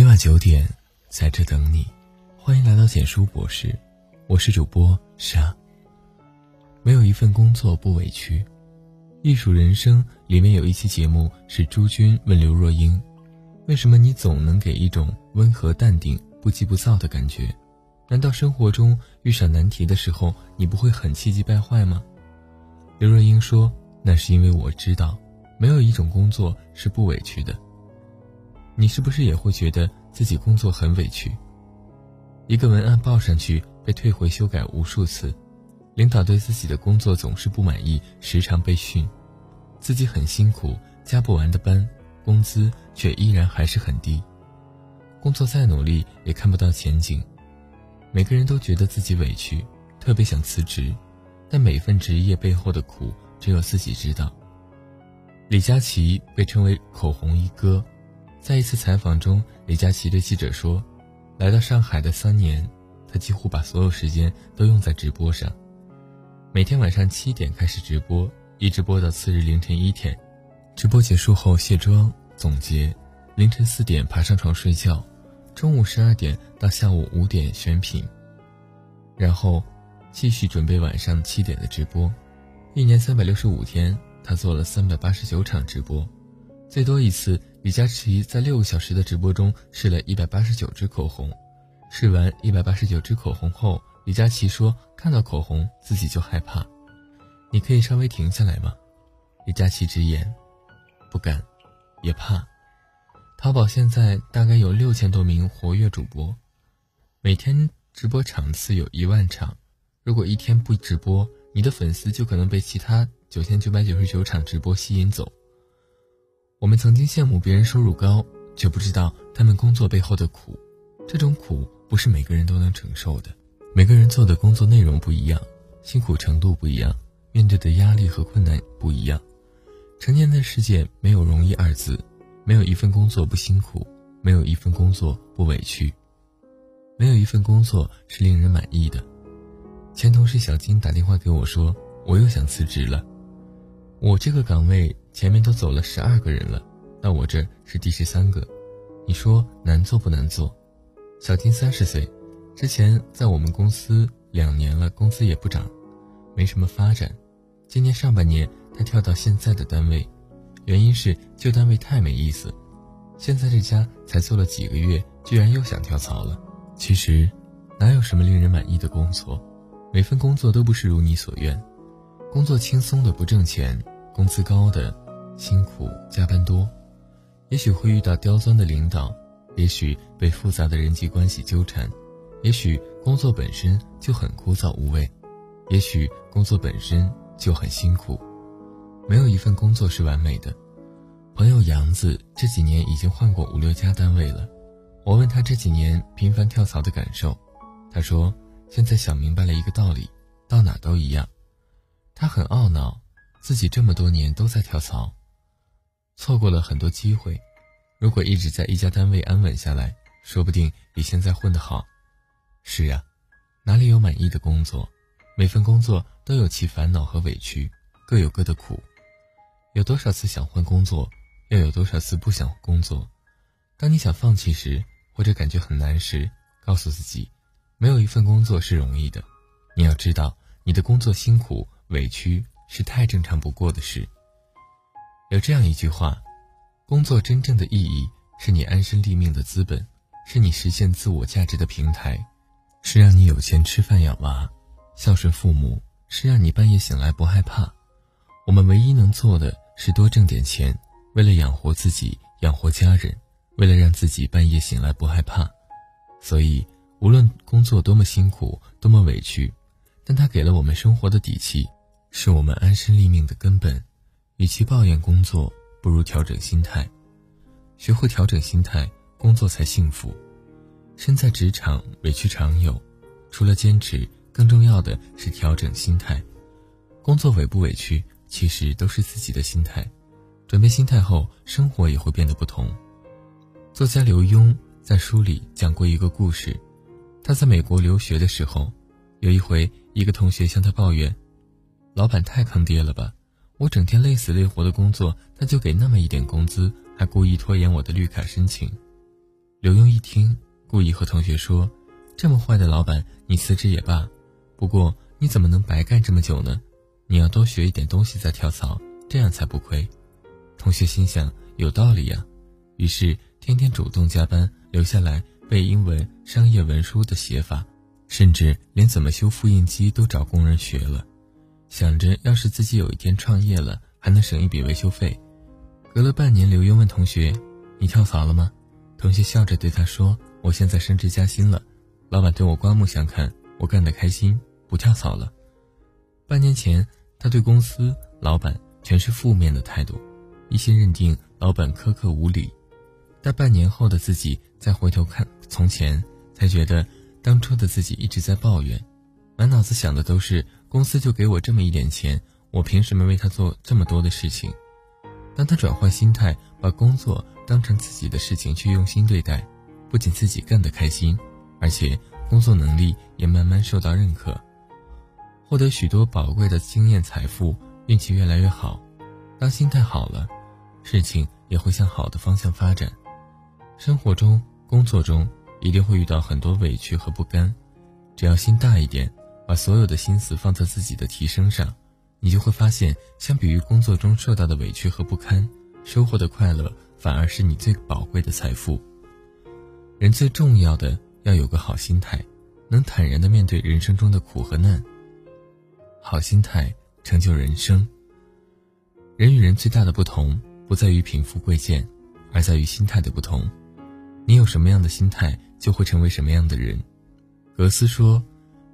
每晚九点，在这等你。欢迎来到简书博士，我是主播沙。没有一份工作不委屈。艺术人生里面有一期节目是朱军问刘若英：“为什么你总能给一种温和淡定、不急不躁的感觉？难道生活中遇上难题的时候，你不会很气急败坏吗？”刘若英说：“那是因为我知道，没有一种工作是不委屈的。你是不是也会觉得自己工作很委屈？一个文案报上去被退回修改无数次。”领导对自己的工作总是不满意，时常被训，自己很辛苦，加不完的班，工资却依然还是很低，工作再努力也看不到前景，每个人都觉得自己委屈，特别想辞职，但每份职业背后的苦只有自己知道。李佳琦被称为口红一哥，在一次采访中，李佳琦对记者说：“来到上海的三年，他几乎把所有时间都用在直播上。”每天晚上七点开始直播，一直播到次日凌晨一点。直播结束后卸妆总结，凌晨四点爬上床睡觉，中午十二点到下午五点选品，然后继续准备晚上七点的直播。一年三百六十五天，他做了三百八十九场直播。最多一次，李佳琦在六个小时的直播中试了一百八十九支口红。试完一百八十九支口红后。李佳琦说：“看到口红自己就害怕，你可以稍微停下来吗？”李佳琦直言：“不敢，也怕。”淘宝现在大概有六千多名活跃主播，每天直播场次有一万场。如果一天不直播，你的粉丝就可能被其他九千九百九十九场直播吸引走。我们曾经羡慕别人收入高，却不知道他们工作背后的苦。这种苦不是每个人都能承受的。每个人做的工作内容不一样，辛苦程度不一样，面对的压力和困难不一样。成年的世界没有容易二字，没有一份工作不辛苦，没有一份工作不委屈，没有一份工作是令人满意的。前同事小金打电话给我说，我又想辞职了。我这个岗位前面都走了十二个人了，到我这是第十三个，你说难做不难做？小金三十岁。之前在我们公司两年了，工资也不涨，没什么发展。今年上半年他跳到现在的单位，原因是旧单位太没意思。现在这家才做了几个月，居然又想跳槽了。其实，哪有什么令人满意的工作？每份工作都不是如你所愿。工作轻松的不挣钱，工资高的辛苦加班多。也许会遇到刁钻的领导，也许被复杂的人际关系纠缠。也许工作本身就很枯燥无味，也许工作本身就很辛苦，没有一份工作是完美的。朋友杨子这几年已经换过五六家单位了，我问他这几年频繁跳槽的感受，他说现在想明白了一个道理，到哪都一样。他很懊恼，自己这么多年都在跳槽，错过了很多机会。如果一直在一家单位安稳下来，说不定比现在混得好。是呀，哪里有满意的工作？每份工作都有其烦恼和委屈，各有各的苦。有多少次想换工作，又有多少次不想工作？当你想放弃时，或者感觉很难时，告诉自己，没有一份工作是容易的。你要知道，你的工作辛苦、委屈是太正常不过的事。有这样一句话：工作真正的意义，是你安身立命的资本，是你实现自我价值的平台。是让你有钱吃饭养娃，孝顺父母；是让你半夜醒来不害怕。我们唯一能做的是多挣点钱，为了养活自己，养活家人，为了让自己半夜醒来不害怕。所以，无论工作多么辛苦，多么委屈，但它给了我们生活的底气，是我们安身立命的根本。与其抱怨工作，不如调整心态。学会调整心态，工作才幸福。身在职场，委屈常有，除了坚持，更重要的是调整心态。工作委不委屈，其实都是自己的心态。转变心态后，生活也会变得不同。作家刘墉在书里讲过一个故事：他在美国留学的时候，有一回，一个同学向他抱怨：“老板太坑爹了吧！我整天累死累活的工作，他就给那么一点工资，还故意拖延我的绿卡申请。”刘墉一听，故意和同学说：“这么坏的老板，你辞职也罢。不过你怎么能白干这么久呢？你要多学一点东西再跳槽，这样才不亏。”同学心想有道理呀，于是天天主动加班，留下来背英文、商业文书的写法，甚至连怎么修复印机都找工人学了。想着要是自己有一天创业了，还能省一笔维修费。隔了半年，刘墉问同学：“你跳槽了吗？”同学笑着对他说：“我现在升职加薪了，老板对我刮目相看，我干得开心，不跳槽了。”半年前，他对公司、老板全是负面的态度，一心认定老板苛刻无理。但半年后的自己再回头看从前，才觉得当初的自己一直在抱怨，满脑子想的都是公司就给我这么一点钱，我凭什么为他做这么多的事情？当他转换心态，把工作当成自己的事情去用心对待，不仅自己干得开心，而且工作能力也慢慢受到认可，获得许多宝贵的经验财富，运气越来越好。当心态好了，事情也会向好的方向发展。生活中、工作中一定会遇到很多委屈和不甘，只要心大一点，把所有的心思放在自己的提升上。你就会发现，相比于工作中受到的委屈和不堪，收获的快乐反而是你最宝贵的财富。人最重要的要有个好心态，能坦然的面对人生中的苦和难。好心态成就人生。人与人最大的不同，不在于贫富贵贱，而在于心态的不同。你有什么样的心态，就会成为什么样的人。格斯说：“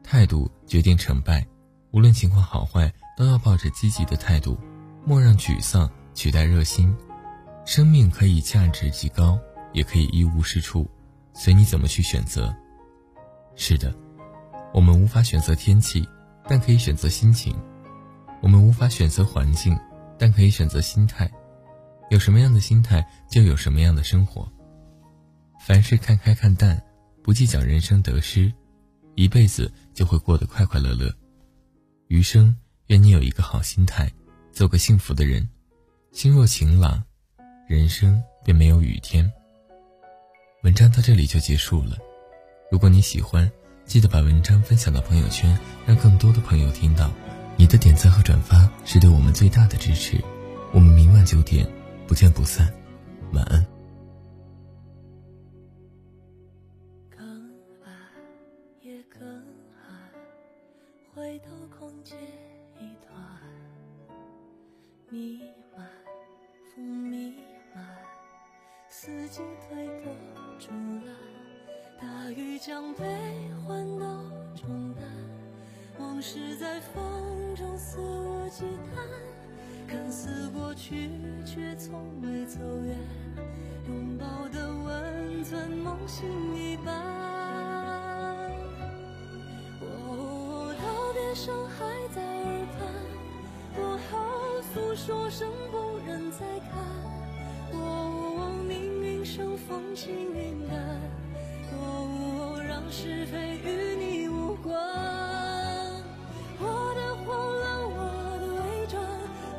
态度决定成败，无论情况好坏。”都要抱着积极的态度，莫让沮丧取代热心。生命可以价值极高，也可以一无是处，随你怎么去选择。是的，我们无法选择天气，但可以选择心情；我们无法选择环境，但可以选择心态。有什么样的心态，就有什么样的生活。凡事看开看淡，不计较人生得失，一辈子就会过得快快乐乐。余生。愿你有一个好心态，做个幸福的人。心若晴朗，人生便没有雨天。文章到这里就结束了。如果你喜欢，记得把文章分享到朋友圈，让更多的朋友听到。你的点赞和转发是对我们最大的支持。我们明晚九点不见不散。晚安。头空间。一段弥漫，风弥漫，四季推倒重来，大雨将悲欢都冲淡，往事在风中肆无忌惮，看似过去，却从未走远，拥抱的温存，梦醒一般。声还在耳畔，我好诉。说声不忍再看，哦，命运像风轻云淡，哦，让是非与你无关。我的慌乱，我的伪装，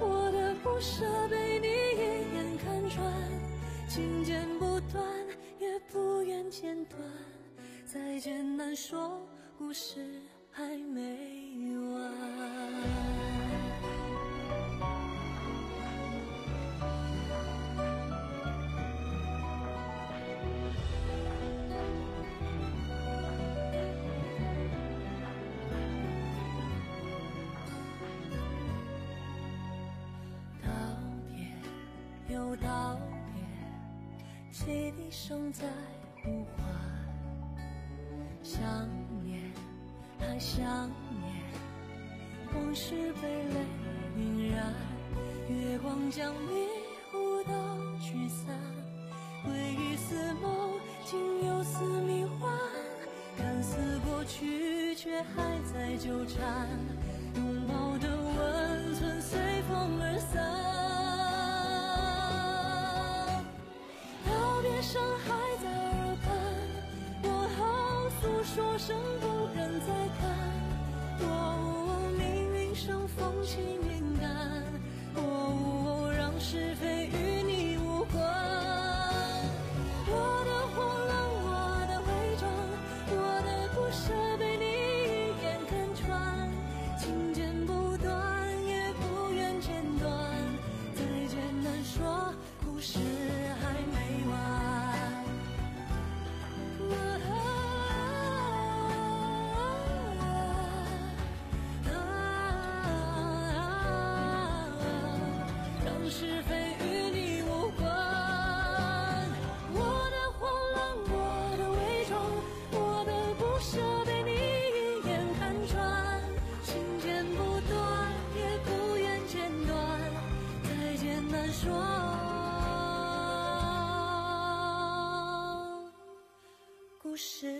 我的不舍被你一眼看穿，情剪不断，也不愿剪断，再见难说，故事道别，汽笛声在呼唤，想念还想念，往事被泪晕染，月光将迷雾都驱散，回忆似梦，竟又似迷幻，看似过去，却还在纠缠，拥抱的温存随风而散。是。